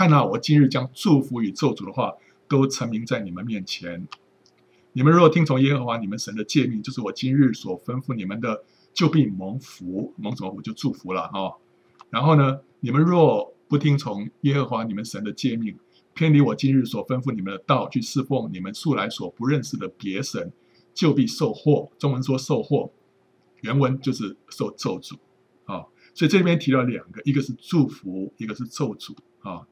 看啊，我今日将祝福与咒诅的话都陈明在你们面前。你们若听从耶和华你们神的诫命，就是我今日所吩咐你们的，就必蒙福，蒙什么福就祝福了哦。然后呢，你们若不听从耶和华你们神的诫命，偏离我今日所吩咐你们的道，去侍奉你们素来所不认识的别神，就必受祸。中文说受祸，原文就是受咒诅啊、所以这边提到两个，一个是祝福，一个是咒诅啊、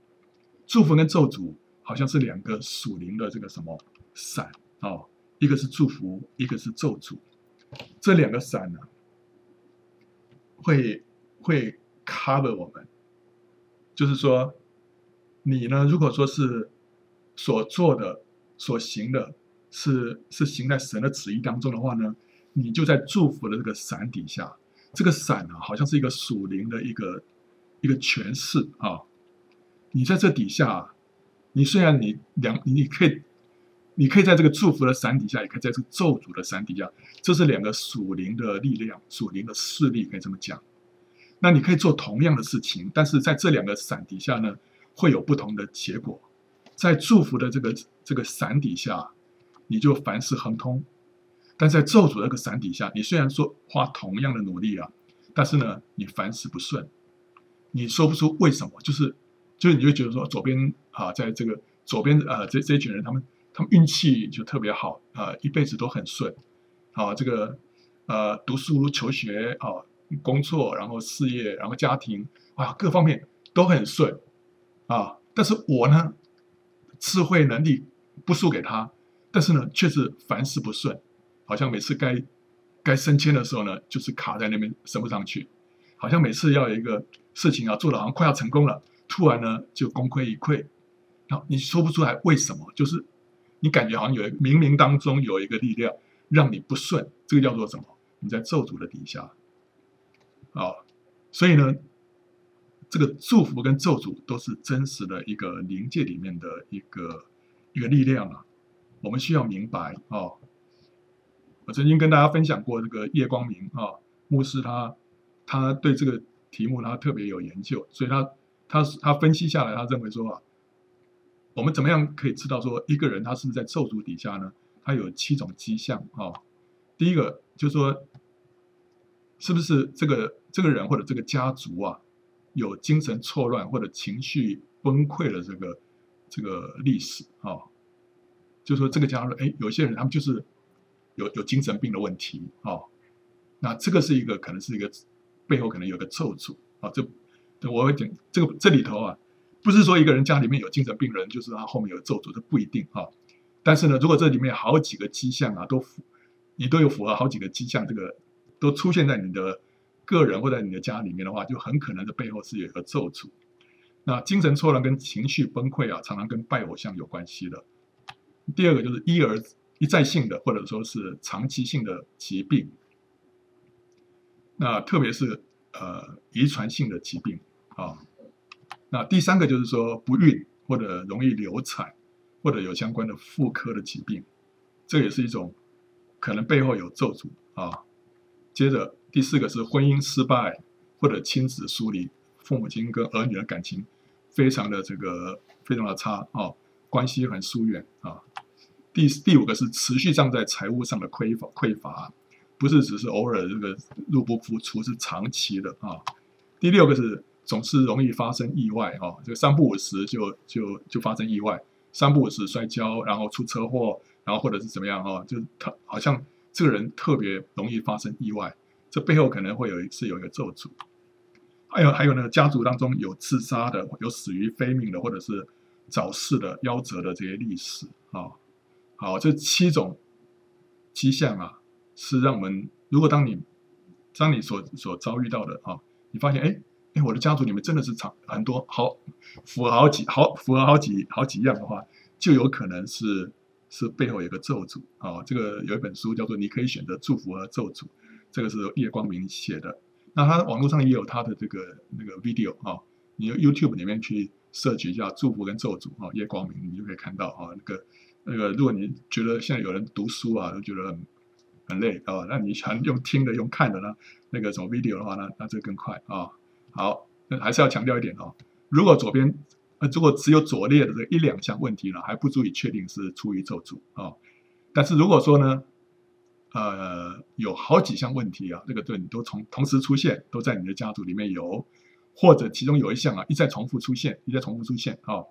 祝福跟咒诅好像是两个属灵的这个什么伞啊、哦，一个是祝福，一个是咒诅。这两个伞呢、会会 cover 我们。就是说，你呢，如果说是所做的、所行的，是是行在神的旨意当中的话呢，你就在祝福的这个伞底下。这个伞啊，好像是一个属灵的一个一个权势啊。你在这底下，你虽然你两，你可以，你可以在这个祝福的伞底下，也可以在这个咒诅的伞底下。这是两个属灵的力量、属灵的势力，可以这么讲。那你可以做同样的事情，但是在这两个伞底下呢，会有不同的结果。在祝福的这个这个伞底下，你就凡事亨通；但在咒诅的这个伞底下，你虽然说花同样的努力啊，但是呢，你凡事不顺。你说不出为什么，就是就是你就觉得说左边啊，在这个左边呃这这群人，他们他们运气就特别好啊，一辈子都很顺啊，这个呃读书求学啊。工作，然后事业，然后家庭，啊，各方面都很顺，啊，但是我呢，智慧能力不输给他，但是呢，却是凡事不顺，好像每次该该升迁的时候呢，就是卡在那边升不上去，好像每次要有一个事情啊做的好像快要成功了，突然呢就功亏一篑，然后你说不出来为什么，就是你感觉好像有冥冥当中有一个力量让你不顺，这个叫做什么？你在咒诅的底下。啊、所以呢，这个祝福跟咒诅都是真实的一个灵界里面的一个一个力量啊。我们需要明白哦。我曾经跟大家分享过这个叶光明啊、牧师他他对这个题目他特别有研究，所以他他他分析下来，他认为说啊，我们怎么样可以知道说一个人他是不是在咒诅底下呢？他有七种迹象啊、第一个就是说。是不是这个这个人或者这个家族啊，有精神错乱或者情绪崩溃的这个这个历史啊？就说这个家族，哎，有些人他们就是有有精神病的问题啊。那这个是一个可能是一个背后可能有个咒诅啊。这我会讲这个这里头啊，不是说一个人家里面有精神病人，就是他后面有咒诅，这不一定啊。但是呢，如果这里面好几个迹象啊，都符你都有符合好几个迹象，这个。都出现在你的个人或者你的家里面的话，就很可能的背后是有一个咒诅。那精神错乱跟情绪崩溃啊，常常跟拜偶像有关系的。第二个就是一而一再性的，或者说是长期性的疾病。那特别是呃遗传性的疾病啊。那第三个就是说不孕或者容易流产，或者有相关的妇科的疾病，这也是一种可能背后有咒诅啊。接着第四个是婚姻失败或者亲子疏离，父母亲跟儿女的感情非常的这个非常的差啊、关系很疏远啊。第第五个是持续上在财务上的匮乏匮乏，不是只是偶尔这个入不敷出，是长期的啊。第六个是总是容易发生意外哈，这个三不五时就就就发生意外，三不五时摔跤，然后出车祸，然后或者是怎么样哈，就他好像。这个人特别容易发生意外，这背后可能会有一次有一个咒诅，还有还有呢，家族当中有自杀的，有死于非命的，或者是早逝的、夭折的这些历史啊。好，这七种迹象啊，是让我们如果当你当你所所遭遇到的啊，你发现哎我的家族里面真的是长很多好符合好几好符合好几好几样的话，就有可能是。是背后有个咒诅啊，这个有一本书叫做《你可以选择祝福和咒诅》，这个是叶光明写的。那他网络上也有他的这个那个 video 啊，你 YouTube 里面去 search 一下祝福跟咒诅啊，叶光明你就可以看到啊，那个那个如果你觉得现在有人读书啊都觉得很很累啊，那你想用听的用看的呢，那个什么 video 的话呢，那这更快啊。好，那还是要强调一点哦，如果左边呃，如果只有左列的这一两项问题呢，还不足以确定是出于咒诅啊、但是如果说呢，呃，有好几项问题啊，这个对你都从同时出现，都在你的家族里面有，或者其中有一项啊一再重复出现，一再重复出现啊、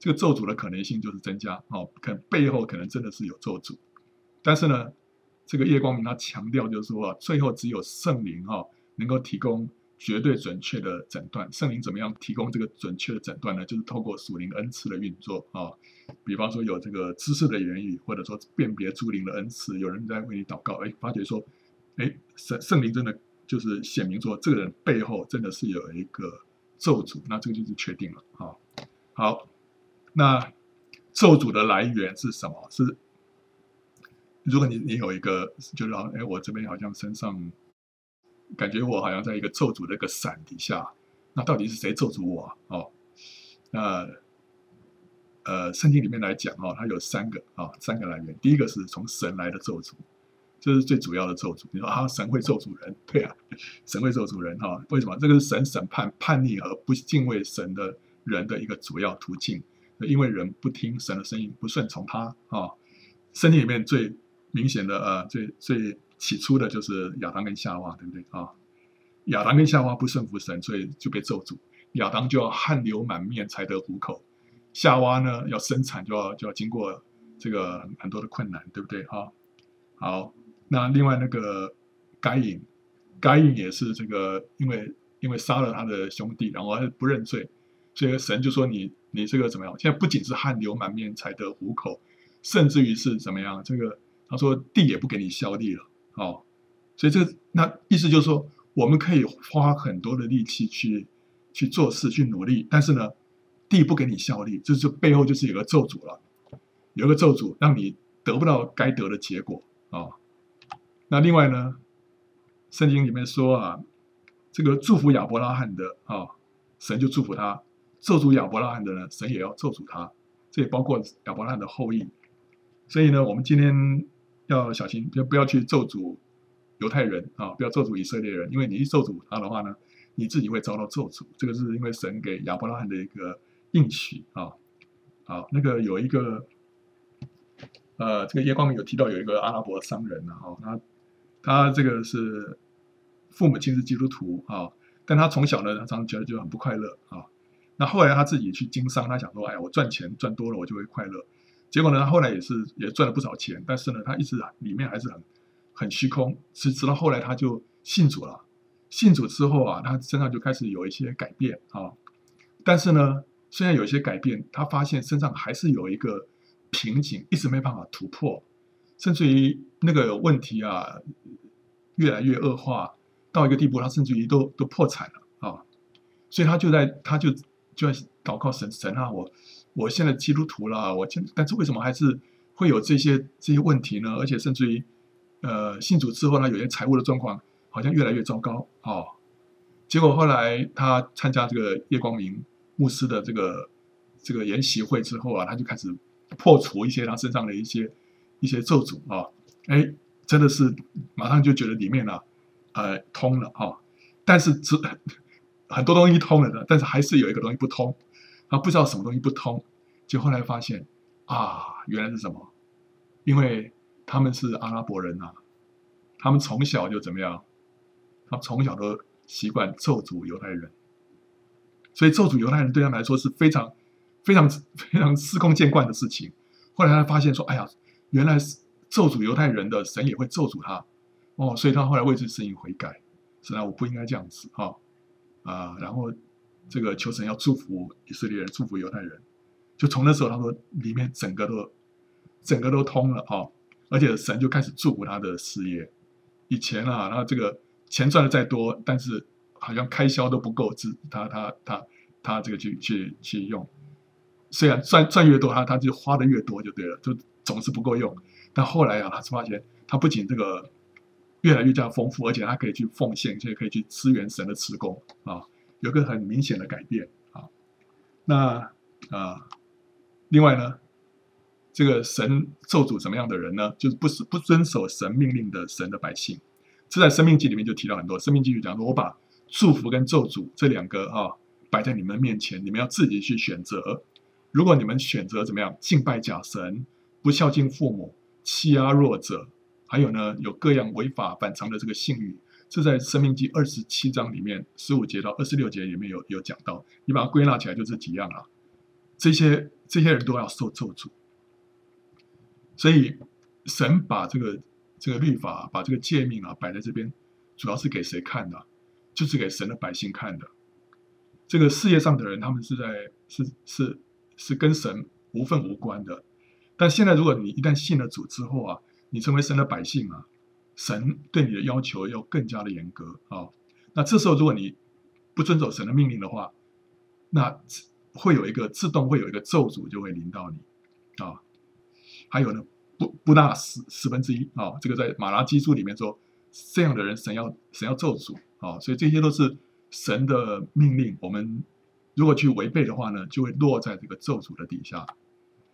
这个咒诅的可能性就是增加哦，可背后可能真的是有咒诅。但是呢，这个叶光明他强调就是说啊，最后只有圣灵哈、能够提供。绝对准确的诊断，圣灵怎么样提供这个准确的诊断呢？就是透过属灵恩赐的运作啊，比方说有这个知识的言语，或者说辨别诸灵的恩赐，有人在为你祷告，哎，发觉说，哎，圣圣灵真的就是显明说，这个人背后真的是有一个咒诅，那这个就是确定了啊。好，那咒诅的来源是什么？是如果你你有一个，就是哎，我这边好像身上。感觉我好像在一个咒诅的一个伞底下，那到底是谁咒诅我啊？哦，那呃，圣经里面来讲哦，它有三个啊、三个来源。第一个是从神来的咒诅，这是最主要的咒诅。你说啊，神会咒诅人？对啊，神会咒诅人哈、哦？为什么？这个是神审判叛逆和不敬畏神的人的一个主要途径。因为人不听神的声音，不顺从他啊、哦。圣经里面最明显的呃，最最。起初的就是亚当跟夏娃，对不对啊？亚当跟夏娃不顺服神，所以就被咒诅。亚当就要汗流满面才得糊口，夏娃呢要生产就要就要经过这个很多的困难，对不对啊？好，那另外那个该隐，该隐也是这个，因为因为杀了他的兄弟，然后还不认罪，所以神就说你你这个怎么样？现在不仅是汗流满面才得糊口，甚至于是怎么样？这个他说地也不给你效力了。哦，所以这那意思就是说，我们可以花很多的力气去去做事、去努力，但是呢，地不给你效力，就是背后就是有个咒诅了，有个咒诅让你得不到该得的结果啊、那另外呢，圣经里面说啊，这个祝福亚伯拉罕的啊、神就祝福他；咒诅亚伯拉罕的呢，神也要咒诅他。这也包括亚伯拉罕的后裔。所以呢，我们今天。要小心，就不要去咒诅犹太人啊！不要咒诅以色列人，因为你一咒诅他的话呢，你自己会遭到咒诅。这个是因为神给亚伯拉罕的一个应许啊。好，那个有一个，呃，这个叶光明有提到有一个阿拉伯商人啊，他他这个是父母亲是基督徒啊，但他从小呢，他常常觉得就很不快乐啊。那后来他自己去经商，他想说，哎，我赚钱赚多了，我就会快乐。结果呢，他后来也是也赚了不少钱，但是呢，他一直里面还是很很虚空。直直到后来，他就信主了。信主之后啊，他身上就开始有一些改变啊。但是呢，虽然有一些改变，他发现身上还是有一个瓶颈，一直没办法突破，甚至于那个问题啊，越来越恶化到一个地步，他甚至于都都破产了啊。所以他就在他就就在祷告神神啊，我。我现在基督徒了，我现但是为什么还是会有这些这些问题呢？而且甚至于，呃，信主之后呢，有些财务的状况好像越来越糟糕哦。结果后来他参加这个叶光明牧师的这个这个研习会之后啊，他就开始破除一些他身上的一些一些咒诅啊，哎，真的是马上就觉得里面呢、呃，通了哈、但是只 很多东西通了的，但是还是有一个东西不通。他不知道什么东西不通，就后来发现啊，原来是什么？因为他们是阿拉伯人呐、啊，他们从小就怎么样？他从小都习惯咒诅犹太人，所以咒诅犹太人对他们来说是非常、非常、非常司空见惯的事情。后来他发现说：“哎呀，原来是咒诅犹太人的神也会咒诅他哦。”所以他后来为这事情悔改，实际上我不应该这样子哈啊，然后。这个求神要祝福以色列人，祝福犹太人，就从那时候他说里面整个都整个都通了哈、哦，而且神就开始祝福他的事业。以前啊，他这个钱赚的再多，但是好像开销都不够，自他他他他这个去去去用。虽然赚赚越多，他他就花的越多就对了，就总是不够用。但后来啊，他是发现他不仅这个越来越加丰富，而且他可以去奉献，就可以去支援神的慈工啊。有个很明显的改变啊，那啊，另外呢，这个神咒诅什么样的人呢？就是不是不遵守神命令的神的百姓。这在《生命记》里面就提到很多，《生命记》就讲说，我把祝福跟咒诅这两个啊摆在你们面前，你们要自己去选择。如果你们选择怎么样敬拜假神、不孝敬父母、欺压弱者，还有呢有各样违法反常的这个性欲，这在《生命记》二十七章里面十五节到二十六节里面有有讲到。你把它归纳起来就这几样啊，这些这些人都要受咒诅。所以神把这个这个律法、把这个诫命啊摆在这边，主要是给谁看的？就是给神的百姓看的。这个世界上的人，他们是在是是。是跟神无份无关的，但现在如果你一旦信了主之后啊，你成为神的百姓啊，神对你的要求要更加的严格啊。那这时候如果你不遵守神的命令的话，那会有一个自动会有一个咒诅就会临到你啊。还有呢，不不大十十分之一啊，这个在马拉基书里面说，这样的人神要神要咒诅啊，所以这些都是神的命令，我们。如果去违背的话呢，就会落在这个咒诅的底下。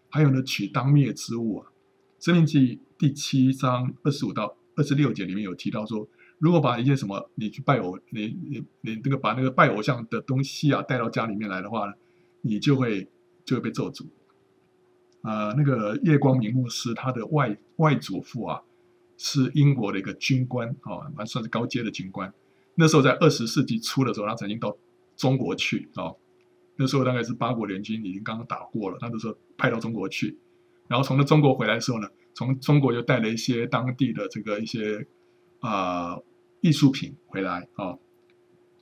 还有呢，取当灭之物啊，《申命记》第七章二十五到二十六节里面有提到说，如果把一些什么你去拜偶，你你你这个把那个拜偶像的东西啊带到家里面来的话呢，你就会就会被咒诅。啊、那个叶光明牧师他的外外祖父啊，是英国的一个军官啊，还、算是高阶的军官。那时候在二十世纪初的时候，他曾经到中国去啊。那时候大概是八国联军已经刚刚打过了，他那时候派到中国去，然后从那中国回来的时候呢，从中国又带了一些当地的这个一些啊、艺术品回来啊、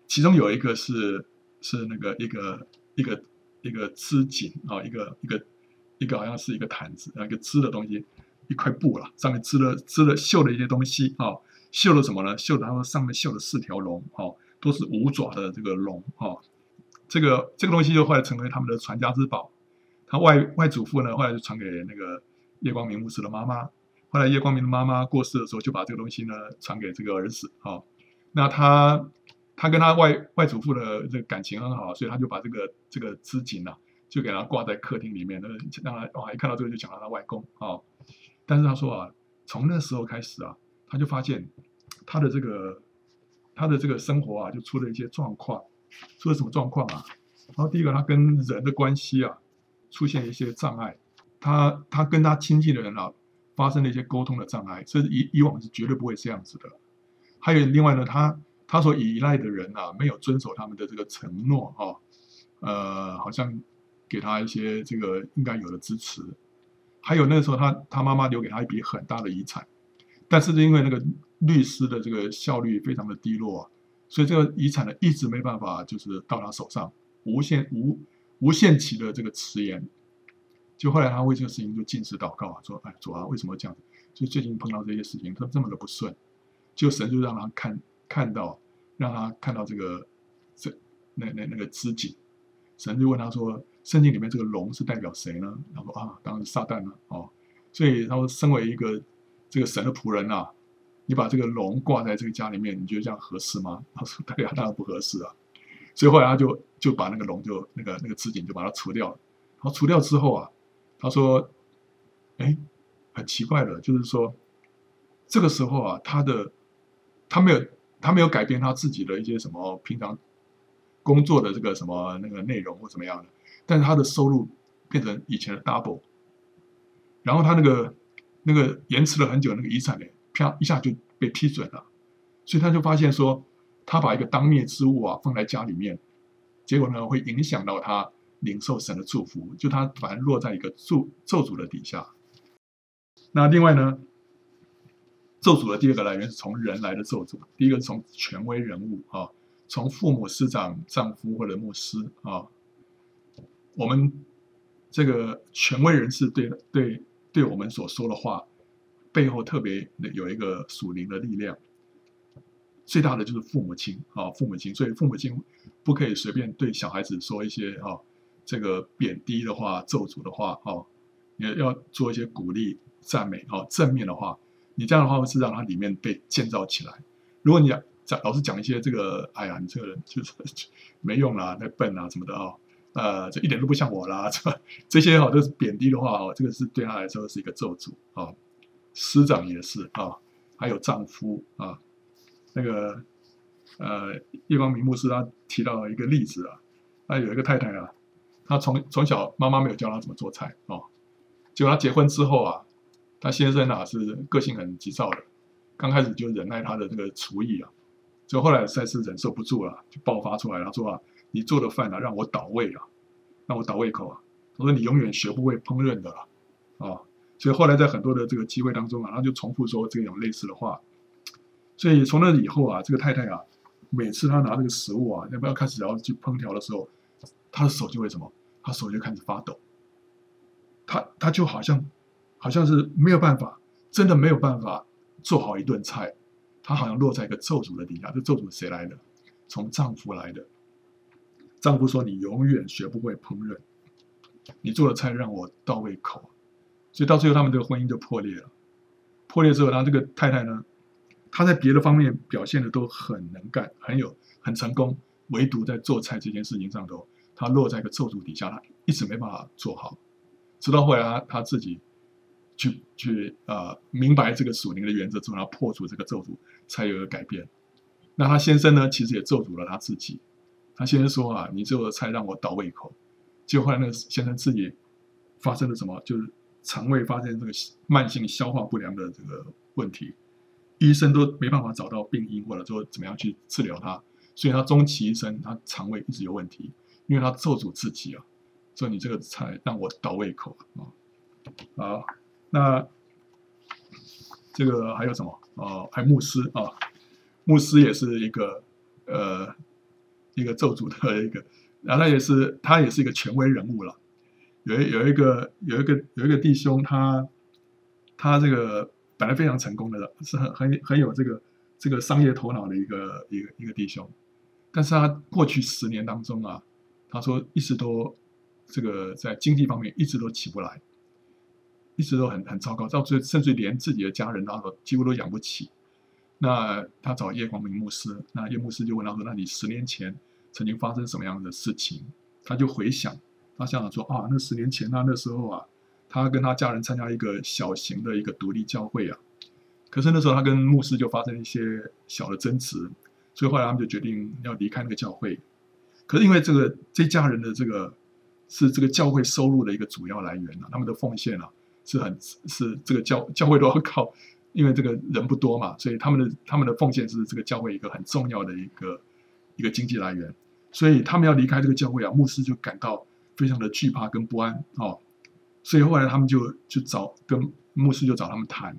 其中有一个是是那个一个一个一个织锦啊，一个一个一个好像是一个毯子啊，一个织的东西，一块布了，上面织了织了绣了一些东西啊，绣了什么呢？绣的他说上面绣了四条龙哦，都是五爪的这个龙哦。这个这个东西就后来成为他们的传家之宝。他外外祖父呢，后来就传给那个叶光明牧师的妈妈。后来叶光明的妈妈过世的时候，就把这个东西呢传给这个儿子。哦，那他他跟他外外祖父的这个感情很好，所以他就把这个这个织锦呢，就给他挂在客厅里面。那让他哇，一看到这个就想到他外公。哦，但是他说啊，从那时候开始啊，他就发现他的这个他的这个生活啊，就出了一些状况。出了什么状况啊？然后第一个，他跟人的关系啊，出现一些障碍。他他跟他亲近的人啊，发生了一些沟通的障碍，这是以以往是绝对不会这样子的。还有另外呢，他他所依赖的人啊，没有遵守他们的这个承诺啊，呃，好像给他一些这个应该有的支持。还有那时候他，他妈妈留给他一笔很大的遗产，但是因为那个律师的这个效率非常的低落。所以这个遗产呢，一直没办法就是到他手上，无限无无限期的这个迟延。就后来他为这个事情就禁食祷告啊，说：“哎，主啊，为什么这样？就最近碰到这些事情，他这么的不顺。”就神就让他看看到，让他看到这个这那那那个织锦。神就问他说：“圣经里面这个龙是代表谁呢？”他说：“啊，当然是撒旦了。”哦，所以他说：“身为一个这个神的仆人啊。”你把这个龙挂在这个家里面，你觉得这样合适吗？他说：“对啊，当然不合适啊。”所以后来他就就把那个龙就那个那个织锦就把它除掉了。然后除掉之后啊，他说：“哎，很奇怪的，就是说这个时候啊，他的他没有他没有改变他自己的一些什么平常工作的这个什么那个内容或怎么样的，但是他的收入变成以前的 double。然后他那个那个延迟了很久那个遗产呢？”啪一下就被批准了，所以他就发现说，他把一个当灭之物啊放在家里面，结果呢会影响到他领受神的祝福，就他反而落在一个咒咒诅的底下。那另外呢，咒诅的第二个来源是从人来的咒诅，第一个是从权威人物啊，从父母师长、丈夫或者牧师啊，我们这个权威人士对对对我们所说的话。背后特别有一个属灵的力量，最大的就是父母亲啊，父母亲，所以父母亲不可以随便对小孩子说一些啊，这个贬低的话、咒诅的话哦，也要做一些鼓励、赞美哦，正面的话，你这样的话是让他里面被建造起来。如果你讲老是讲一些这个，哎呀，你这个人就是 没用啦，太笨啊什么的啊，呃，这一点都不像我啦，这这些哈都是贬低的话哦，这个是对他来说是一个咒诅啊。师长也是啊，还有丈夫啊，那个呃，叶光明牧师他提到一个例子啊，那有一个太太啊，他从从小妈妈没有教他怎么做菜哦，结果他结婚之后啊，他先生啊是个性很急躁的，刚开始就忍耐他的这个厨艺啊，就后来实在是忍受不住了，就爆发出来他，说啊，你做的饭啊让我倒胃啊，让我倒胃口啊，他说你永远学不会烹饪的了，啊、所以后来在很多的这个机会当中啊，他就重复说这种类似的话，所以从那以后啊，这个太太啊。每次他拿这个食物啊，要不要开始要去烹调的时候，他的手就会什么？他手就开始发抖。他他就好像好像是没有办法，真的没有办法做好一顿菜。他好像落在一个咒诅的底下。这咒诅谁来的？从丈夫来的。丈夫说：“你永远学不会烹饪，你做的菜让我倒胃口。”所以到最后，他们这个婚姻就破裂了。破裂之后，然后这个太太呢？她在别的方面表现的都很能干，很有很成功，唯独在做菜这件事情上头，他落在一个咒诅底下，他一直没办法做好。直到后来他他自己去去呃明白这个属灵的原则之后，他破除这个咒诅，才有了改变。那他先生呢，其实也咒诅了他自己。他先生说啊，你做的菜让我倒胃口。结果后来那个先生自己发生了什么？就是肠胃发生这个慢性消化不良的这个问题。医生都没办法找到病因，或者说怎么样去治疗他，所以他终其一生，他肠胃一直有问题，因为他咒诅自己啊，说你这个菜让我倒胃口啊。好，那这个还有什么哦？还有牧师啊，牧师也是一个呃一个咒诅的一个，然后他也是他也是一个权威人物了。有一有一个有一个有一个弟兄，他他这个。本来非常成功的，是很很很有这个这个商业头脑的一个一个一个弟兄，但是他过去十年当中啊，他说一直都这个在经济方面一直都起不来，一直都很很糟糕，到最甚至连自己的家人他说几乎都养不起。那他找叶光明牧师，那叶牧师就问他说：“那你十年前曾经发生什么样的事情？”他就回想，他想想说：“啊，那十年前他那时候啊。”他跟他家人参加一个小型的一个独立教会啊，可是那时候他跟牧师就发生一些小的争执，所以后来他们就决定要离开那个教会。可是因为这个这家人的这个是这个教会收入的一个主要来源啊，他们的奉献啊是很是这个教教会都要靠，因为这个人不多嘛，所以他们的他们的奉献是这个教会一个很重要的一个一个经济来源。所以他们要离开这个教会啊，牧师就感到非常的惧怕跟不安哦。所以后来他们就就找跟牧师就找他们谈，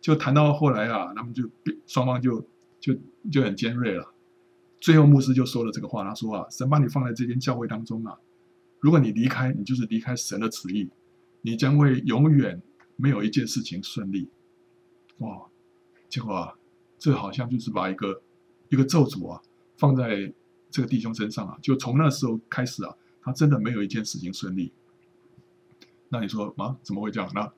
就谈到后来啊，他们就双方就就就很尖锐了。最后牧师就说了这个话，他说啊，神把你放在这间教会当中啊，如果你离开，你就是离开神的旨意，你将会永远没有一件事情顺利。哇，结果啊，这好像就是把一个一个咒诅啊放在这个弟兄身上啊，就从那时候开始啊，他真的没有一件事情顺利。那你说啊，怎么会这样？那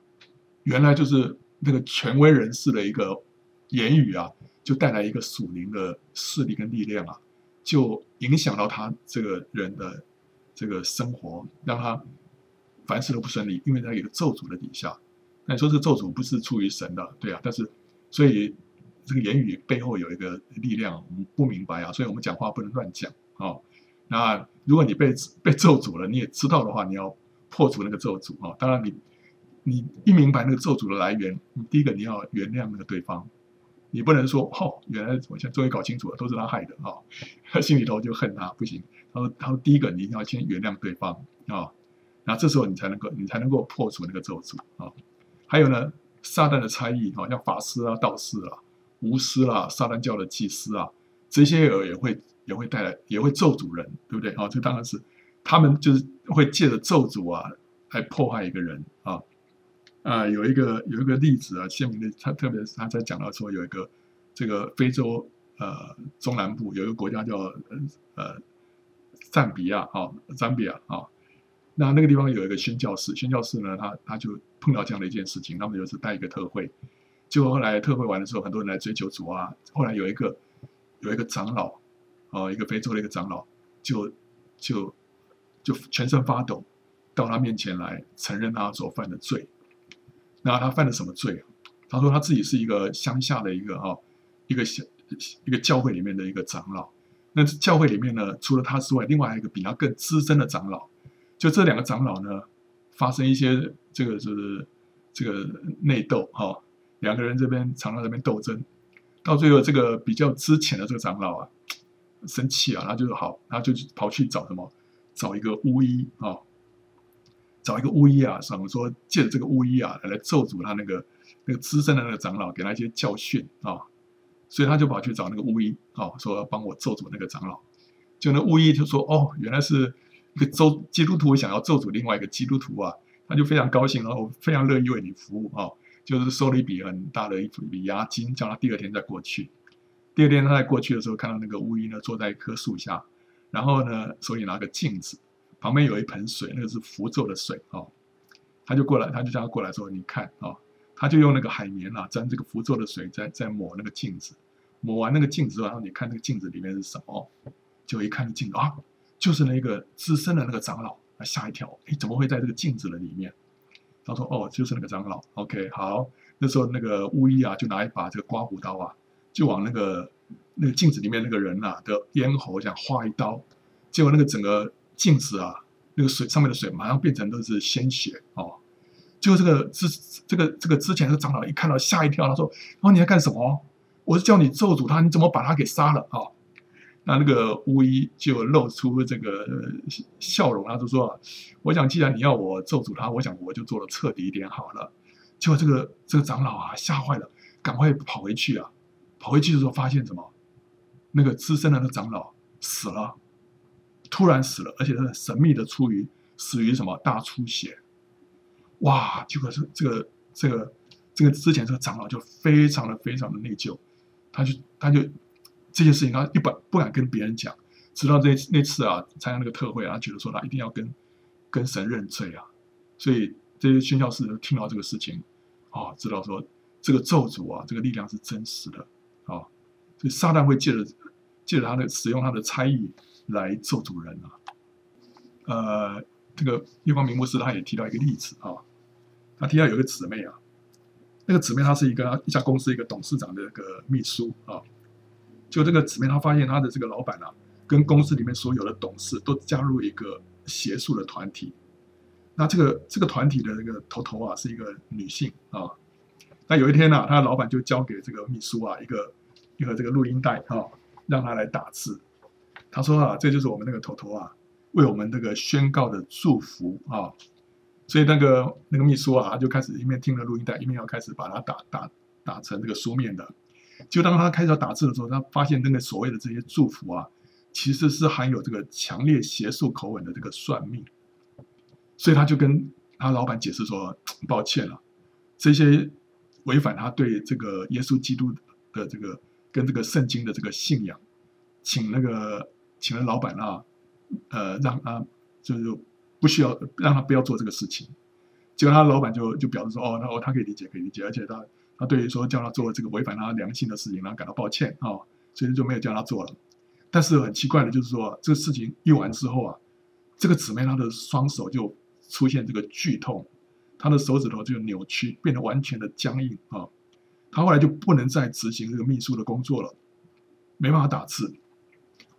原来就是那个权威人士的一个言语啊，就带来一个属灵的势力跟力量啊，就影响到他这个人的这个生活，让他凡事都不顺利，因为他有个咒诅的底下。那你说这咒诅不是出于神的，对啊？但是所以这个言语背后有一个力量，我们不明白啊，所以我们讲话不能乱讲啊、那如果你被被咒诅了，你也知道的话，你要。破除那个咒诅啊！当然你，你你一明白那个咒诅的来源，第一个你要原谅那个对方，你不能说哦，原来我现在终于搞清楚了，都是他害的啊！他 心里头就恨他，不行。他说，他说第一个你一定要先原谅对方啊，然后这时候你才能够，你才能够破除那个咒诅啊。还有呢，撒旦的差役，好像法师啊、道士啊、巫师啦、啊、撒旦教的祭司啊，这些人也会也会带来，也会咒诅人，对不对啊？这当然是。他们就是会借着咒诅啊，来破坏一个人啊啊！有一个有一个例子啊，鲜明的，他特别是他在讲到说，有一个这个非洲呃中南部有一个国家叫呃赞比亚啊，赞比亚啊，那那个地方有一个宣教士，宣教士呢，他他就碰到这样的一件事情，他们就是带一个特会，结果后来特会完的时候，很多人来追求主啊，后来有一个有一个长老哦，一个非洲的一个长老就就。就全身发抖，到他面前来承认他所犯的罪。那他犯了什么罪？他说他自己是一个乡下的一个啊，一个小一个教会里面的一个长老。那教会里面呢，除了他之外，另外还有一个比他更资深的长老。就这两个长老呢，发生一些这个就是这个内斗哈、两个人这边常常这边斗争，到最后这个比较资浅的这个长老啊，生气啊，他就好，他就跑去找什么，找一个巫医啊、找一个巫医啊，想说借着这个巫医啊来咒诅他那个那个资深的那个长老，给他一些教训啊。所以他就跑去找那个巫医，哦，说要帮我咒诅那个长老。就那巫医就说：“哦，原来是一个咒基督徒想要咒诅另外一个基督徒啊。”他就非常高兴，然后非常乐意为你服务啊、就是收了一笔很大的一笔押金，叫他第二天再过去。第二天他在过去的时候，看到那个巫医呢坐在一棵树下，然后呢手里拿个镜子，旁边有一盆水，那个是符咒的水哦。他就过来，他就叫他过来说：“你看啊。哦”他就用那个海绵啊，沾这个符咒的水在，在抹那个镜子，抹完那个镜子，然后你看那个镜子里面是什么？就一看镜子啊，就是那个资深的那个长老，吓一跳，哎，怎么会在这个镜子的里面？他说：“哦，就是那个长老。”OK，好，那时候那个巫医啊，就拿一把这个刮胡刀啊，就往那个那个镜子里面那个人呐的咽喉这样划一刀，结果那个整个镜子啊，那个水上面的水马上变成都是鲜血哦。就这个之这个这个之前的长老一看到吓一跳，他说：“哦，你在干什么？我是叫你咒诅他，你怎么把他给杀了啊、哦？”那那个巫医就露出这个笑容，他就说：“我想既然你要我咒诅他，我想我就做的彻底一点好了。”结果这个这个长老啊吓坏了，赶快跑回去啊！跑回去的时候发现什么？那个资深的那长老死了，突然死了，而且是神秘的出于死于什么大出血。哇！结果是这个这个这个之前这个长老就非常的非常的内疚，他就他就这件事情他一本不敢跟别人讲，直到这那次啊参加那个特会啊，他觉得说他一定要跟跟神认罪啊，所以这些宣教士听到这个事情啊，知道说这个咒诅啊，这个力量是真实的啊，所以撒旦会借着借着他的使用他的猜疑来做主人啊，呃，这个叶光明牧师他也提到一个例子啊。他提到有一个姊妹啊，那个姊妹她是一个一家公司一个董事长的一个秘书啊。就这个姊妹，她发现她的这个老板啊，跟公司里面所有的董事都加入一个邪术的团体。那这个这个团体的这个头头啊，是一个女性啊。那有一天呢、啊，他老板就交给这个秘书啊一个一个这个录音带啊，让他来打字。他说啊，这就是我们那个头头啊，为我们这个宣告的祝福啊。所以那个那个秘书啊，他就开始一面听了录音带，一面要开始把它打打打成这个书面的。就当他开始要打字的时候，他发现那个所谓的这些祝福啊，其实是含有这个强烈邪术口吻的这个算命。所以他就跟他老板解释说：“抱歉了，这些违反他对这个耶稣基督的这个跟这个圣经的这个信仰，请那个请了老板啊，呃，让他就是。”不需要让他不要做这个事情，结果他老板就就表示说：“哦，那哦，他可以理解，可以理解，而且他他对于说叫他做这个违反他良心的事情，然后感到抱歉啊、所以就没有叫他做了。但是很奇怪的就是说，这个事情一完之后啊，这个姊妹她的双手就出现这个剧痛，她的手指头就扭曲，变得完全的僵硬啊。她后来就不能再执行这个秘书的工作了，没办法打字，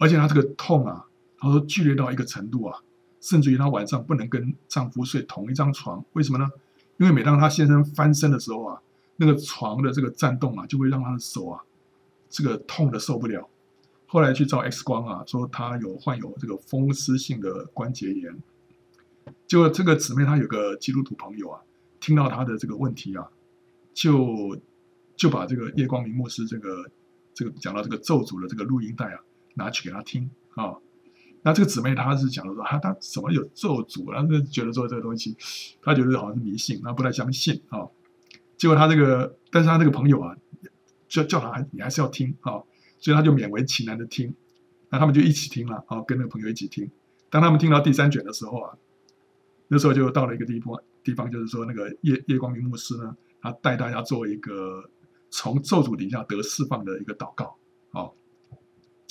而且她这个痛啊，她说剧烈到一个程度啊。”甚至于她晚上不能跟丈夫睡同一张床，为什么呢？因为每当她先生翻身的时候啊，那个床的这个颤动啊，就会让她的手啊，这个痛的受不了。后来去照 X 光啊，说她有患有这个风湿性的关节炎。就这个姊妹她有个基督徒朋友啊，听到她的这个问题啊，就就把这个夜光明牧师这个这个讲到这个咒诅的这个录音带啊，拿去给他听啊。那这个姊妹她是讲的说，她她怎么有咒诅，然后就觉得说这个东西，她觉得好像是迷信，她不太相信啊、结果她这个，但是她这个朋友啊，叫叫她你还是要听啊、所以她就勉为其难的听。那他们就一起听了啊、跟那个朋友一起听。当他们听到第三卷的时候啊，那时候就到了一个地方，地方就是说那个叶叶光明牧师呢，他带大家做一个从咒诅底下得释放的一个祷告啊、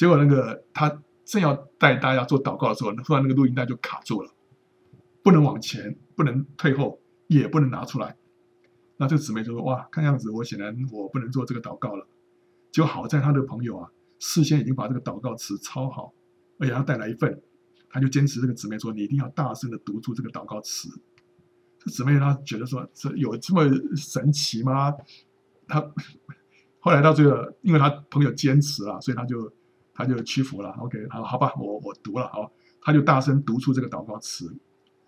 结果那个他。正要带大家做祷告的时候，突然那个录音带就卡住了，不能往前，不能退后，也不能拿出来。那这个姊妹就说：“哇，看样子我显然我不能做这个祷告了。”就好在他的朋友啊，事先已经把这个祷告词抄好，而且他带来一份，他就坚持这个姊妹说：“你一定要大声的读出这个祷告词。”这姊妹她觉得说：“这有这么神奇吗？”她后来到最后，因为他朋友坚持了，所以他就他就屈服了。OK，好，好吧，我我读了，好，他就大声读出这个祷告词。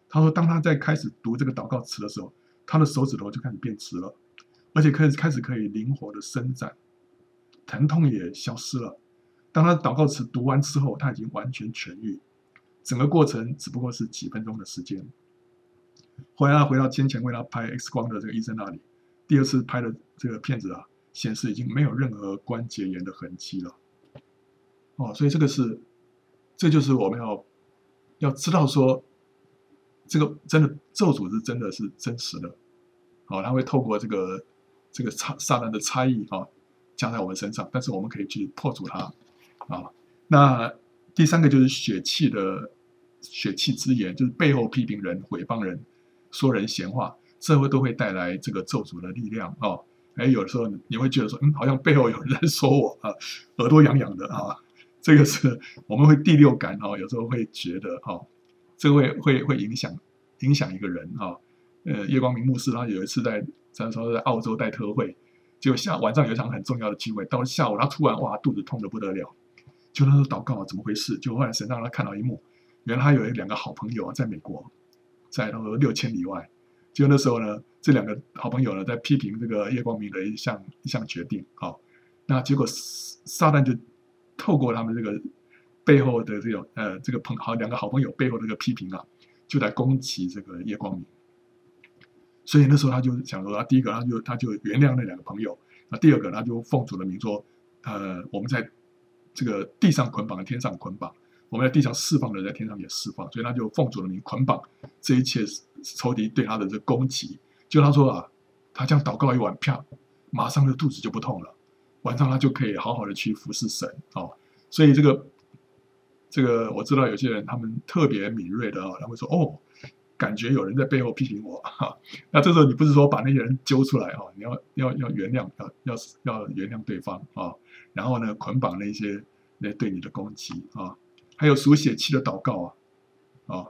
他说：“当他在开始读这个祷告词的时候，他的手指头就开始变直了，而且开始开始可以灵活的伸展，疼痛也消失了。”当他祷告词读完之后，他已经完全痊愈，整个过程只不过是几分钟的时间。后来他回到先前为他拍 X 光的这个医生那里，第二次拍的这个片子啊，显示已经没有任何关节炎的痕迹了。哦，所以这个是，这就是我们要要知道说，这个真的咒诅是真的是真实的。哦，他会透过这个这个差撒旦的差异啊，加在我们身上，但是我们可以去破除它。啊，那第三个就是血气的血气之言，就是背后批评人、诽谤人、说人闲话，这会都会带来这个咒诅的力量啊。哎，有的时候你会觉得说，嗯，好像背后有人在 说我啊，耳朵痒痒的啊。这个是我们会第六感哦，有时候会觉得哦，这个会会会影响影响一个人哦。呃，叶光明牧师他有一次在，咱说在澳洲带特会，就下晚上有一场很重要的聚会，到了下午他突然哇肚子痛的不得了。就他说祷告，怎么回事？就后来神让他看到一幕，原来他有两个好朋友啊，在美国，在那个六千里外。就那时候呢，这两个好朋友呢，在批评这个叶光明的一项一项决定。好，那结果撒旦就透过他们这个背后的这种呃这个朋好两个好朋友背后的这个批评啊，就来攻击这个叶光明。所以那时候他就想说，他第一个他就他就原谅那两个朋友，那第二个他就奉主的名说，呃，我们在。这个地上捆绑，天上捆绑；我们在地上释放的，在天上也释放。所以他就奉主的名捆绑这一切仇敌对他的这攻击。就他说啊，他这样祷告一晚，啪，马上就肚子就不痛了，晚上他就可以好好的去服侍神哦。所以这个这个我知道有些人他们特别敏锐的啊，他会说哦，感觉有人在背后批评我 哈。那这时候你不是说把那些人揪出来哈，你要要要原谅，要要要原谅对方啊。然后呢，捆绑那些那对你的攻击啊，还有书写气的祷告啊，啊，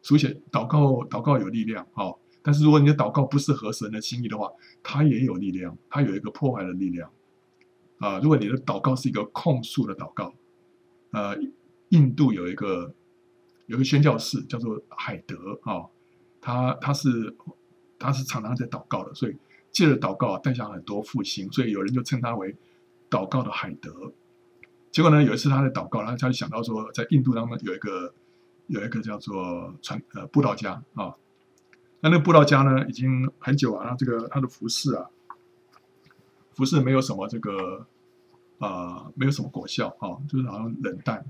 书写祷告祷告有力量啊，但是如果你的祷告不是合神的心意的话，它也有力量，它有一个破坏的力量啊。如果你的祷告是一个控诉的祷告，呃，印度有一个有一个宣教士叫做海德啊，他他是他是常常在祷告的，所以借着祷告带下很多复兴，所以有人就称他为。祷告的海德，结果呢，有一次他在祷告，然后他就想到说，在印度当中有一个有一个叫做传呃布道家啊，那那个布道家呢已经很久啊，他这个他的服饰啊，服侍没有什么这个啊、呃，没有什么果效啊，就是好像冷淡。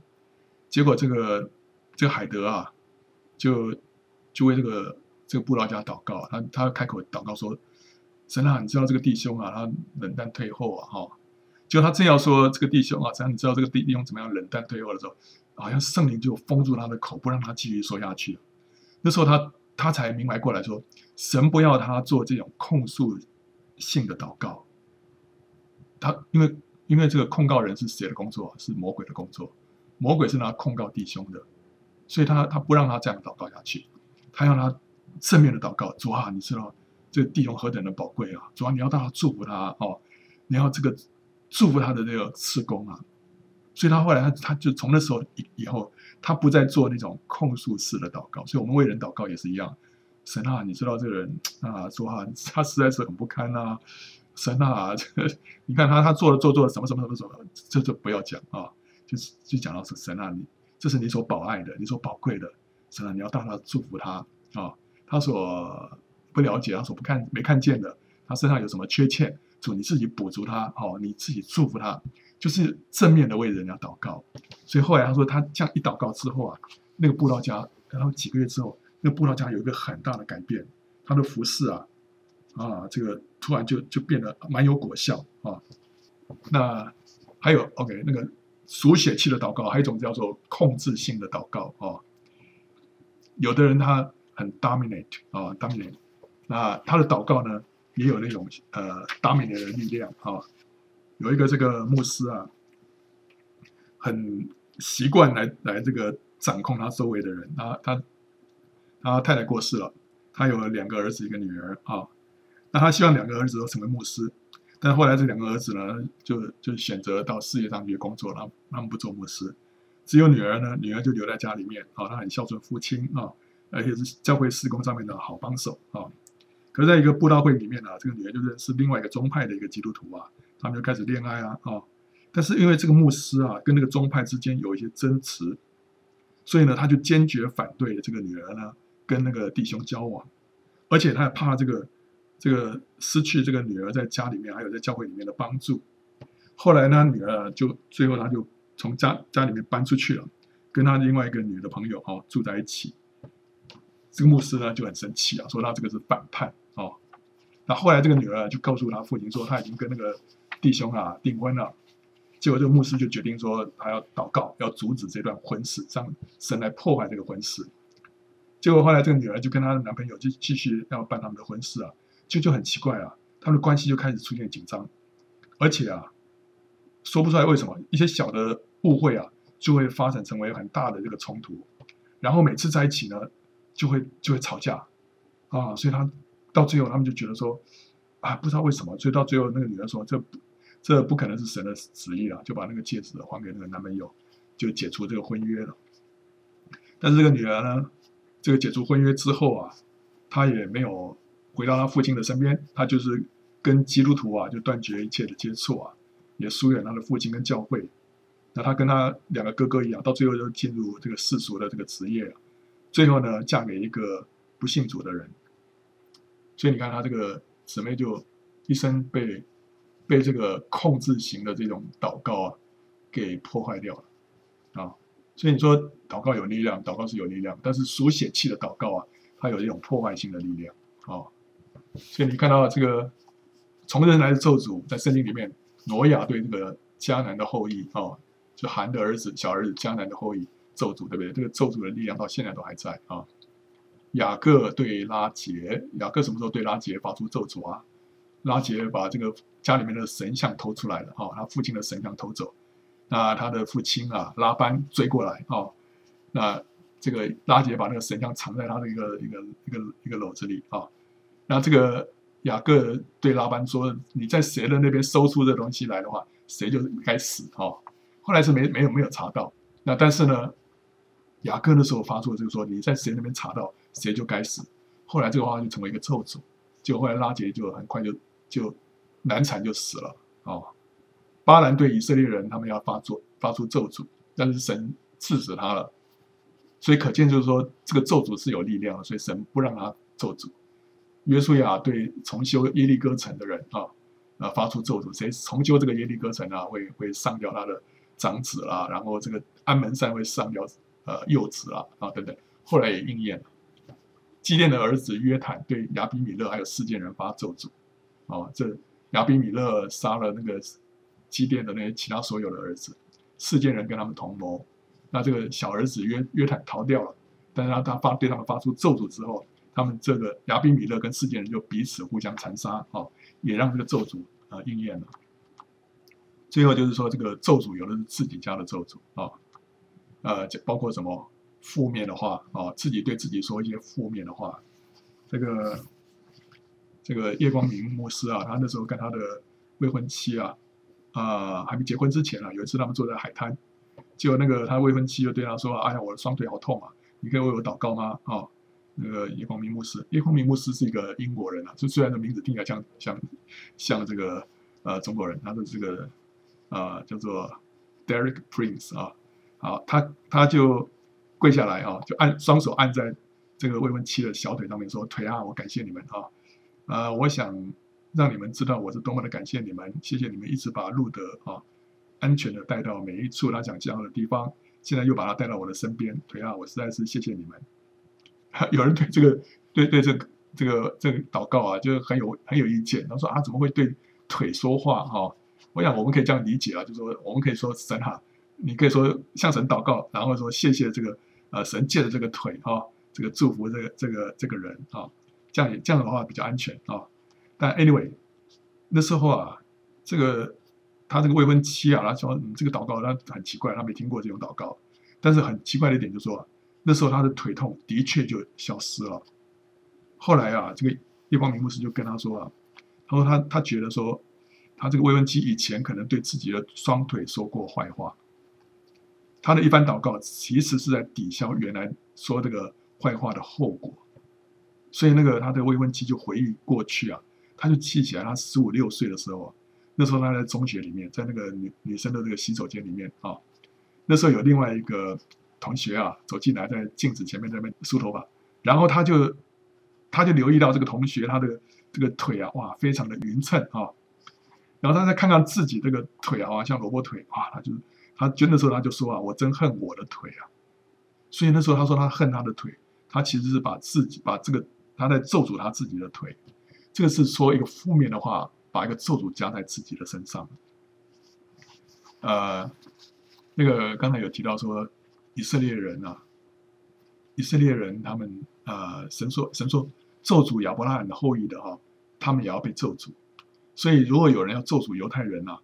结果这个这个海德啊，就就为这个这个布道家祷告，他他开口祷告说：“神啊，你知道这个弟兄啊，他冷淡退后啊，哈。”就他正要说这个弟兄啊，只要你知道这个弟兄怎么样冷淡退后的时候，好像圣灵就封住他的口，不让他继续说下去。那时候他他才明白过来说，神不要他做这种控诉性的祷告。他因为因为这个控告人是谁的工作？是魔鬼的工作。魔鬼是拿控告弟兄的，所以他他不让他这样祷告下去，他要他正面的祷告。主啊，你知道这个弟兄何等的宝贵啊！主啊，你要大家祝福他哦，你要这个。祝福他的这个事工啊，所以他后来他他就从那时候以以后，他不再做那种控诉式的祷告。所以我们为人祷告也是一样。神啊，你知道这个人啊，说啊，他实在是很不堪啊。神啊，这个你看他他做了做做了什么什么什么什么，这就不要讲啊，就是就讲到说神啊，你这是你所宝爱的，你所宝贵的，神啊，你要大大祝福他啊。他所不了解，他所不看没看见的，他身上有什么缺陷？主你自己补足他，哦，你自己祝福他，就是正面的为人家祷告。所以后来他说，他这样一祷告之后啊，那个布道家，然后几个月之后，那个布道家有一个很大的改变，他的服饰啊，啊，这个突然就就变得蛮有果效啊。那还有 OK，那个属血气的祷告，还有一种叫做控制性的祷告啊。有的人他很 dominate 啊，dominate，那他的祷告呢？也有那种呃，dominate 的力量啊，有一个这个牧师啊，很习惯来来这个掌控他周围的人。他他他太太过世了，他有两个儿子一个女儿啊。他希望两个儿子都成为牧师，但后来这两个儿子呢，就就选择到事业上去工作了，他们不做牧师。只有女儿呢，女儿就留在家里面啊，她很孝顺父亲啊，而且是教会事工上面的好帮手啊。可是在一个布道会里面呢，这个女儿就认识另外一个宗派的一个基督徒啊，他们就开始恋爱啊啊。但是因为这个牧师啊，跟那个宗派之间有一些争执，所以呢，他就坚决反对这个女儿呢跟那个弟兄交往，而且他还怕这个。这个失去这个女儿在家里面，还有在教会里面的帮助。后来呢，女儿就最后她就从家家里面搬出去了，跟她另外一个女的朋友哦住在一起。这个牧师呢就很生气啊，说他这个是反叛哦。那后来这个女儿就告诉他父亲说，他已经跟那个弟兄啊订婚了。结果这个牧师就决定说，他要祷告，要阻止这段婚事，让神来破坏这个婚事。结果后来这个女儿就跟她的男朋友就继续要办他们的婚事啊。就就很奇怪啊，他们的关系就开始出现紧张，而且啊，说不出来为什么，一些小的误会啊，就会发展成为很大的这个冲突，然后每次在一起呢，就会就会吵架，啊，所以他到最后他们就觉得说，啊，不知道为什么，所以到最后那个女人说，这这不可能是神的旨意了，就把那个戒指还给那个男朋友，就解除这个婚约了。但是这个女人呢，这个解除婚约之后啊，她也没有。回到他父亲的身边，他就是跟基督徒啊，就断绝一切的接触啊，也疏远他的父亲跟教会。那他跟他两个哥哥一样，到最后就进入这个世俗的这个职业，最后呢，嫁给一个不信主的人。所以你看，他这个姊妹就一生被被这个控制型的这种祷告啊给破坏掉了啊。所以你说祷告有力量，祷告是有力量，但是属血气的祷告啊，它有一种破坏性的力量啊。所以你看到这个从人来的咒诅，在圣经里面，挪亚对这个迦南的后裔哦，就含的儿子小儿子迦南的后裔咒诅，对不对？这个咒诅的力量到现在都还在啊。雅各对拉杰，雅各什么时候对拉杰发出咒诅啊？拉杰把这个家里面的神像偷出来了啊，他父亲的神像偷走，那他的父亲啊拉班追过来啊，那这个拉杰把那个神像藏在他的一个一个一个一个篓子里啊。那这个雅各对拉班说：“你在谁的那边搜出这东西来的话，谁就该死。”哦，后来是没没有没有查到。那但是呢，雅各那时候发出就是说：“你在谁那边查到，谁就该死。”后来这个话就成为一个咒诅，就后来拉结就很快就就难产就死了。哦，巴兰对以色列人他们要发作发出咒诅，但是神治死他了。所以可见就是说，这个咒诅是有力量的，所以神不让他咒诅。约书亚对重修耶利哥城的人啊，啊发出咒诅，谁重修这个耶利哥城啊，会会上掉他的长子啦，然后这个安门山会上掉呃幼子啊啊等等，后来也应验了。基甸的儿子约坦对亚比米勒还有示剑人发咒诅，哦，这亚比米勒杀了那个基甸的那些其他所有的儿子，示剑人跟他们同谋，那这个小儿子约约坦逃掉了，但是他他发对他们发出咒诅之后。他们这个亚比米勒跟世界人就彼此互相残杀，啊，也让这个咒诅啊应验了。最后就是说，这个咒诅有的是自己家的咒诅啊，呃，包括什么负面的话啊，自己对自己说一些负面的话。这个这个叶光明牧师啊，他那时候跟他的未婚妻啊，啊，还没结婚之前啊，有一次他们坐在海滩，结果那个他未婚妻就对他说：“哎呀，我的双腿好痛啊，你可以为我祷告吗？”啊。那个叶光明牧师，叶光明牧师是一个英国人啊，就虽然的名字听起来像像像这个呃中国人，他的这个呃叫做 Derek Prince 啊，好，他他就跪下来啊，就按双手按在这个未婚妻的小腿上面说：“腿啊，我感谢你们啊，呃，我想让你们知道我是多么的感谢你们，谢谢你们一直把路德啊安全的带到每一处他想降的地方，现在又把他带到我的身边，腿啊，我实在是谢谢你们。” 有人对这个对对这个这个这个祷告啊，就很有很有意见。他说啊，怎么会对腿说话哈、我想我们可以这样理解啊，就是说我们可以说神哈，你可以说向神祷告，然后说谢谢这个呃神借的这个腿哈、这个祝福这个这个这个人啊、这样这样的话比较安全啊、但 anyway 那时候啊，这个他这个未婚妻啊，他说：“嗯，这个祷告他很奇怪，他没听过这种祷告。但是很奇怪的一点就是说，那时候他的腿痛的确就消失了。后来啊，这个叶光明牧师就跟他说啊，他说他他觉得说，他这个未婚妻以前可能对自己的双腿说过坏话，他的一番祷告其实是在抵消原来说这个坏话的后果。所以那个他的未婚妻就回忆过去啊，他就记起来他十五六岁的时候啊。”那时候他在中学里面，在那个女女生的这个洗手间里面啊，那时候有另外一个同学啊走进来，在镜子前面在那边梳头发，然后他就他就留意到这个同学他的这个腿啊，哇，非常的匀称啊，然后他再看看自己这个腿啊，像萝卜腿，哇，他就他捐的时候他就说啊，我真恨我的腿啊，所以那时候他说他恨他的腿，他其实是把自己把这个他在咒诅他自己的腿，这个是说一个负面的话。把一个咒诅加在自己的身上，呃，那个刚才有提到说，以色列人啊，以色列人他们呃，神说神说咒诅亚伯拉罕的后裔的哈，他们也要被咒诅。所以如果有人要咒诅犹太人啊，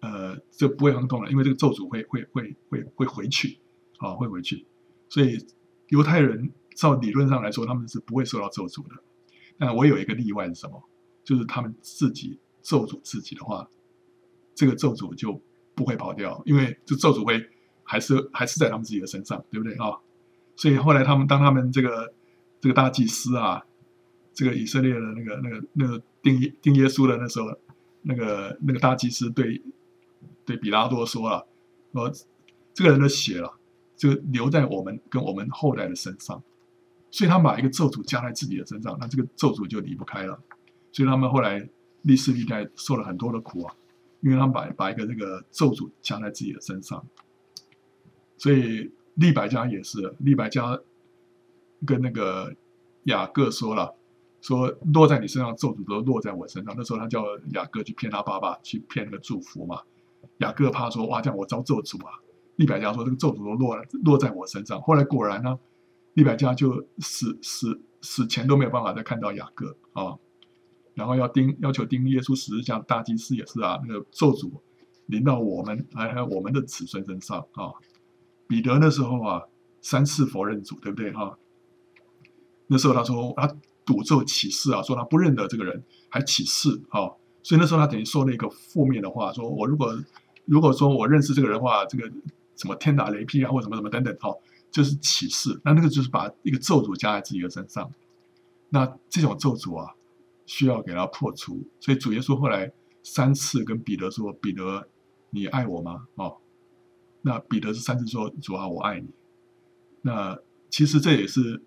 呃，就不会很痛了，因为这个咒诅会会会会会回去啊，会回去。所以犹太人照理论上来说，他们是不会受到咒诅的。但我有一个例外是什么？就是他们自己咒诅自己的话，这个咒诅就不会跑掉，因为这咒诅会还是还是在他们自己的身上，对不对啊？所以后来他们当他们这个这个大祭司啊，这个以色列的那个那个那个定定耶稣的那时候，那个那个大祭司对对比拉多说了，说这个人的血了，就留在我们跟我们后代的身上，所以他把一个咒诅加在自己的身上，那这个咒诅就离不开了。所以他们后来历世历代受了很多的苦啊，因为他们把把一个这个咒诅加在自己的身上。所以利百加也是，利百加跟那个雅各说了，说落在你身上咒诅都落在我身上。那时候他叫雅各去骗他爸爸，去骗那个祝福嘛。雅各怕说哇，这样我遭咒诅啊。利百加说这个咒诅都落落在我身上。后来果然呢，利百加就死死死前都没有办法再看到雅各啊。然后要钉要求钉耶稣十字架，大祭司也是啊，那个咒诅临到我们，还有我们的子孙身上啊。彼得那时候啊，三次否认主，对不对哈？那时候他说他赌咒起誓啊，说他不认得这个人，还起誓啊。所以那时候他等于说了一个负面的话，说我如果如果说我认识这个人的话，这个什么天打雷劈啊，或什么什么等等哈，就是起誓。那那个就是把一个咒诅加在自己的身上。那这种咒诅啊。需要给他破除，所以主耶稣后来三次跟彼得说：“彼得，你爱我吗？”哦，那彼得是三次说：“主啊，我爱你。”那其实这也是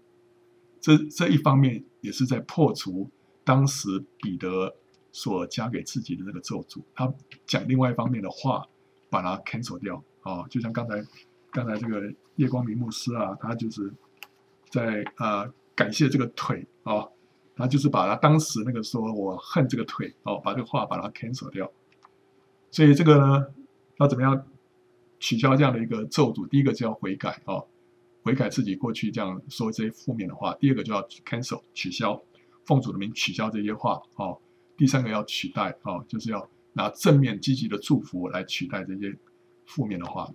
这这一方面也是在破除当时彼得所加给自己的那个咒诅。他讲另外一方面的话，把它 cancel 掉啊，就像刚才刚才这个叶光明牧师啊，他就是在啊，呃，感谢这个腿啊。他就是把他当时那个说我恨这个腿哦，把这个话把它 cancel 掉。所以这个呢，要怎么样取消这样的一个咒诅？第一个就要悔改哦，悔改自己过去这样说这些负面的话。第二个就要 cancel 取消，奉主的名取消这些话哦。第三个要取代哦，就是要拿正面积极的祝福来取代这些负面的话。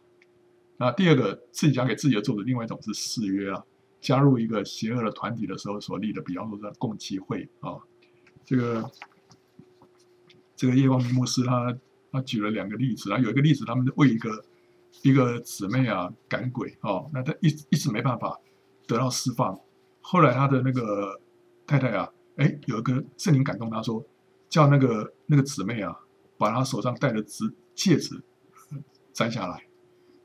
那第二个自己讲给自己的咒诅，另外一种是誓约啊。加入一个邪恶的团体的时候所立的，比方说在共济会啊，这个这个叶光明牧师他他举了两个例子啊，有一个例子他们为一个一个姊妹啊赶鬼哦，那他一一直没办法得到释放，后来他的那个太太啊，哎有一个圣灵感动他说，叫那个那个姊妹啊把他手上戴的指戒指摘下来，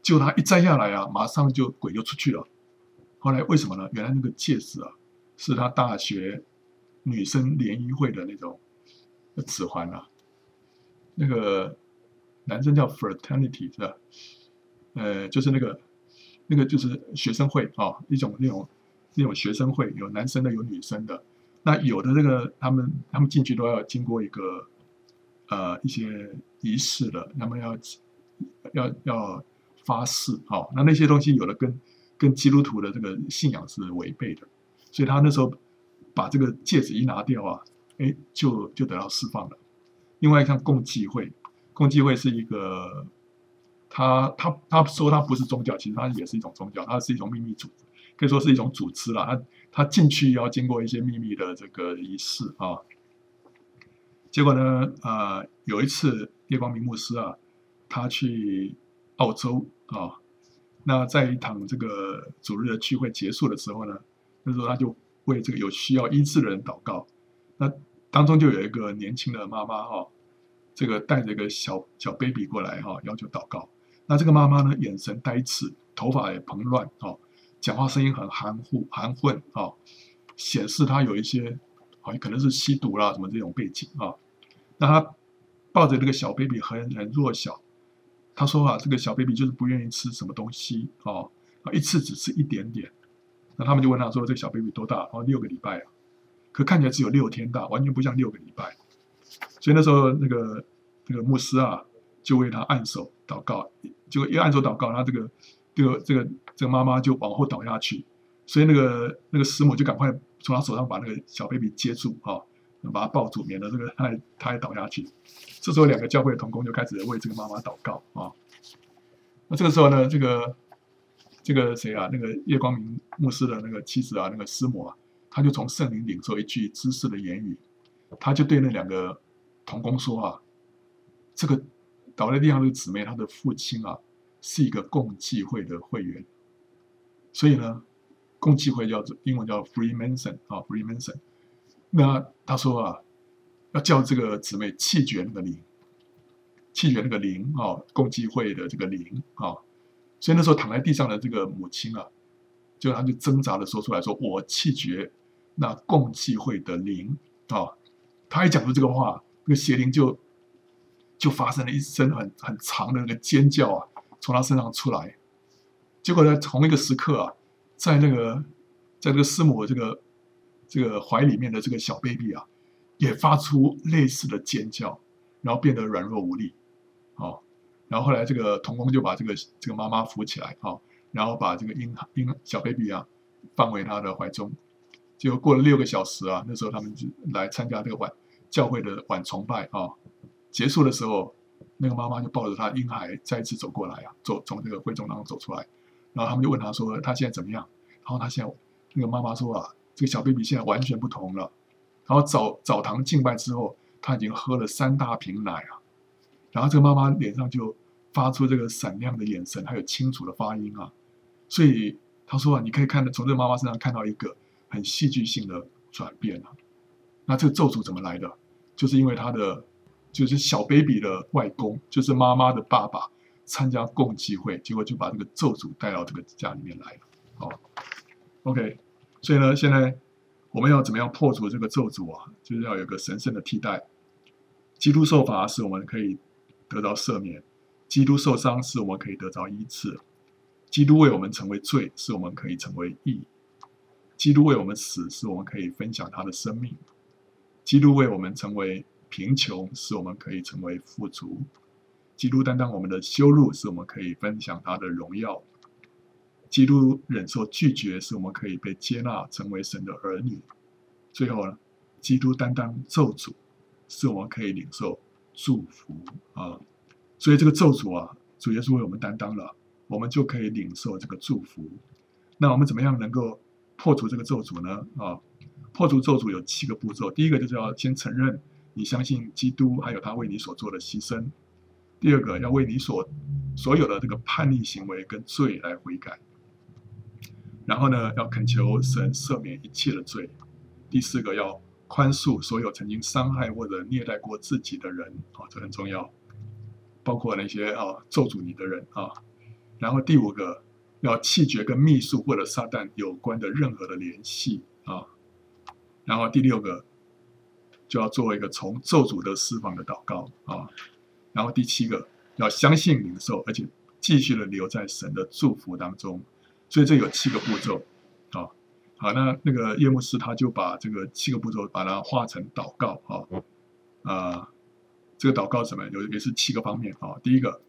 结果他一摘下来啊，马上就鬼就出去了。后来为什么呢？原来那个戒指啊，是他大学女生联谊会的那种指环啊。那个男生叫 fraternity 是吧？呃，就是那个那个就是学生会啊、哦，一种那种那种学生会，有男生的，有女生的。那有的这个他们他们进去都要经过一个呃一些仪式的，他们要要要发誓啊、哦。那那些东西有的跟跟基督徒的这个信仰是违背的，所以他那时候把这个戒指一拿掉啊，哎，就就得到释放了。另外像共济会，共济会是一个，他他他说他不是宗教，其实他也是一种宗教，它是一种秘密组织，可以说是一种组织了。他他进去要经过一些秘密的这个仪式啊。结果呢，呃，有一次叶光明牧师啊，他去澳洲啊，那在一场这个主日的聚会结束的时候呢，那时候他就为这个有需要医治的人祷告，那当中就有一个年轻的妈妈哈、这个带着一个小小 baby 过来哈、要求祷告。那这个妈妈呢，眼神呆滞，头发也蓬乱哦、啊，讲话声音很含糊含混啊，显示她有一些。好像可能是吸毒啦，什么这种背景啊？那她抱着这个小 baby 很很弱小，她说啊，这个小 baby 就是不愿意吃什么东西哦，一次只吃一点点。那他们就问她说，这个小 baby 多大？哦，六个礼拜啊，可看起来只有六天大，完全不像六个礼拜。所以那时候那个那个牧师啊，就为他按手祷告，结果一按手祷告，他这个这个这个这个妈妈就往后倒下去。所以那个那个师母就赶快从他手上把那个小 baby 接住啊，把他抱住，免得这个他他还倒下去。这时候两个教会的童工就开始为这个妈妈祷告啊。那这个时候呢，这个这个谁啊？那个叶光明牧师的那个妻子啊，那个师母啊，他就从圣灵领受一句知识的言语，他就对那两个童工说啊：“这个倒在地上这个姊妹，她的父亲啊是一个共济会的会员，所以呢。”共济会叫做英文叫 Freemason 啊，Freemason。那他说啊，要叫这个姊妹弃绝那个灵，弃绝那个灵啊，共济会的这个灵啊。所以那时候躺在地上的这个母亲啊，就他就挣扎的说出来说：“我弃绝那共济会的灵啊。”他一讲出这个话，那个邪灵就就发生了一声很很长的那个尖叫啊，从他身上出来。结果在同一个时刻啊。在那个，在这个师母这个这个怀里面的这个小 baby 啊，也发出类似的尖叫，然后变得软弱无力，哦，然后后来这个童工就把这个这个妈妈扶起来，哦，然后把这个婴婴小 baby 啊放回他的怀中，结果过了六个小时啊，那时候他们就来参加这个晚教会的晚崇拜啊，结束的时候，那个妈妈就抱着她婴孩再次走过来啊，走从这个会众当中走出来。然后他们就问他说：“她现在怎么样？”然后他现在那个妈妈说：“啊，这个小 baby 现在完全不同了。然后澡澡堂敬拜之后，他已经喝了三大瓶奶啊。然后这个妈妈脸上就发出这个闪亮的眼神，还有清楚的发音啊。所以他说啊，你可以看到从这个妈妈身上看到一个很戏剧性的转变啊。那这个咒诅怎么来的？就是因为他的就是小 baby 的外公，就是妈妈的爸爸。”参加共济会，结果就把这个咒诅带到这个家里面来了。哦，OK，所以呢，现在我们要怎么样破除这个咒诅啊？就是要有个神圣的替代。基督受罚使我们可以得到赦免；基督受伤使我们可以得到医治；基督为我们成为罪，使我们可以成为义；基督为我们死，使我们可以分享他的生命；基督为我们成为贫穷，使我们可以成为富足。基督担当我们的羞辱，使我们可以分享他的荣耀；基督忍受拒绝，使我们可以被接纳，成为神的儿女。最后呢，基督担当咒诅，使我们可以领受祝福啊！所以这个咒诅啊，主耶稣为我们担当了，我们就可以领受这个祝福。那我们怎么样能够破除这个咒诅呢？啊，破除咒诅有七个步骤。第一个就是要先承认你相信基督，还有他为你所做的牺牲。第二个，要为你所所有的这个叛逆行为跟罪来悔改，然后呢，要恳求神赦免一切的罪。第四个，要宽恕所有曾经伤害或者虐待过自己的人，啊，这很重要，包括那些啊咒诅你的人啊。然后第五个，要弃绝跟秘术或者撒旦有关的任何的联系啊。然后第六个，就要做一个从咒诅的释放的祷告啊。然后第七个要相信领受，而且继续的留在神的祝福当中。所以这有七个步骤，啊，好，那那个叶牧师他就把这个七个步骤把它化成祷告，啊，啊，这个祷告什么？有也是七个方面，啊，第一个，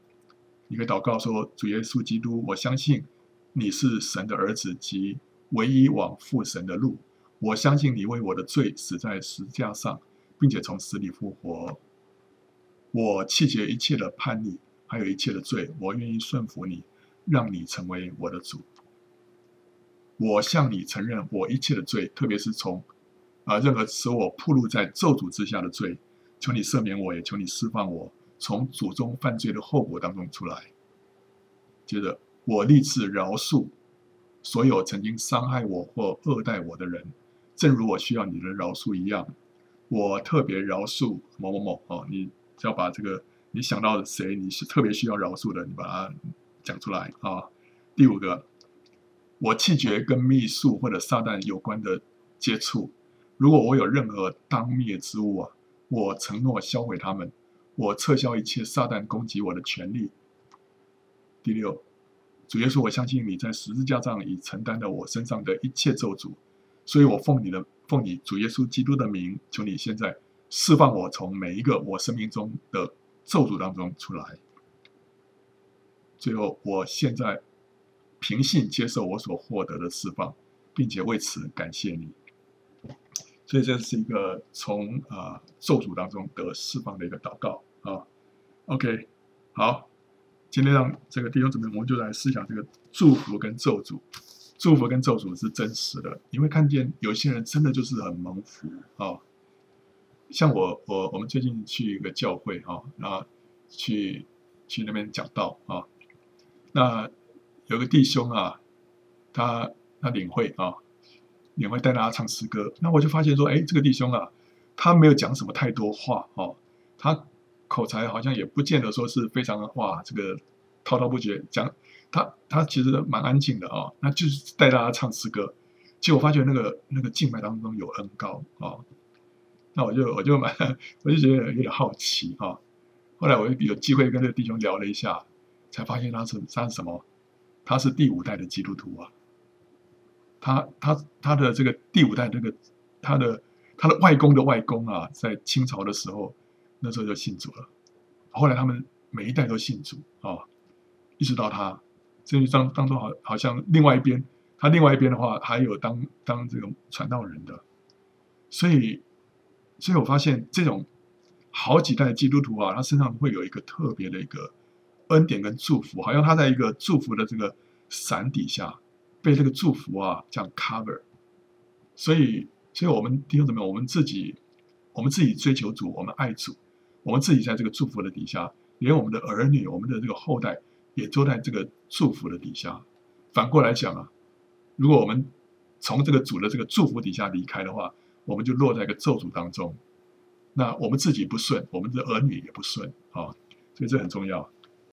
你可以祷告说：主耶稣基督，我相信你是神的儿子及唯一往父神的路。我相信你为我的罪死在十字架上，并且从死里复活。我弃绝一切的叛逆，还有一切的罪，我愿意顺服你，让你成为我的主。我向你承认我一切的罪，特别是从啊任何使我暴露在咒诅之下的罪，求你赦免我，也求你释放我，从祖宗犯罪的后果当中出来。接着，我立志饶恕所有曾经伤害我或恶待我的人，正如我需要你的饶恕一样。我特别饶恕某某某哦，你只要把这个你想到谁你是特别需要饶恕的，你把它讲出来啊。第五个。我弃绝跟秘术或者撒旦有关的接触。如果我有任何当灭之物啊，我承诺销毁他们。我撤销一切撒旦攻击我的权利。第六，主耶稣，我相信你在十字架上已承担了我身上的一切咒诅，所以我奉你的奉你主耶稣基督的名，求你现在释放我从每一个我生命中的咒诅当中出来。最后，我现在。凭信接受我所获得的释放，并且为此感谢你。所以这是一个从啊、咒诅当中得释放的一个祷告啊。OK，好，今天让这个弟兄姊妹，我们就来思想这个祝福跟咒诅。祝福跟咒诅是真实的，你会看见有些人真的就是很蒙福啊。像我我我们最近去一个教会啊，然后去去那边讲道啊，那。有个弟兄啊，他他领会啊，领会带大家唱诗歌。那我就发现说，哎，这个弟兄啊，他没有讲什么太多话哦，他口才好像也不见得说是非常的哇，这个滔滔不绝讲。他他其实蛮安静的啊、哦，那就是带大家唱诗歌。结果我发觉那个那个敬拜当中有恩膏啊、那我就我就蛮我就觉得有点好奇啊、后来我有机会跟这个弟兄聊了一下，才发现他是他是什么？他是第五代的基督徒啊，他他他的这个第五代这个他的他的外公的外公啊，在清朝的时候那时候就信主了，后来他们每一代都信主啊，一直到他，所以当当中好好像另外一边，他另外一边的话还有当当这个传道人的，所以所以我发现这种好几代基督徒啊，他身上会有一个特别的一个。恩典跟祝福，好像他在一个祝福的这个伞底下，被这个祝福啊这样 cover。所以，所以我们弟兄姊妹，我们自己，我们自己追求主，我们爱主，我们自己在这个祝福的底下，连我们的儿女，我们的这个后代，也都在这个祝福的底下。反过来讲啊，如果我们从这个主的这个祝福底下离开的话，我们就落在一个咒诅当中。那我们自己不顺，我们的儿女也不顺啊，所以这很重要。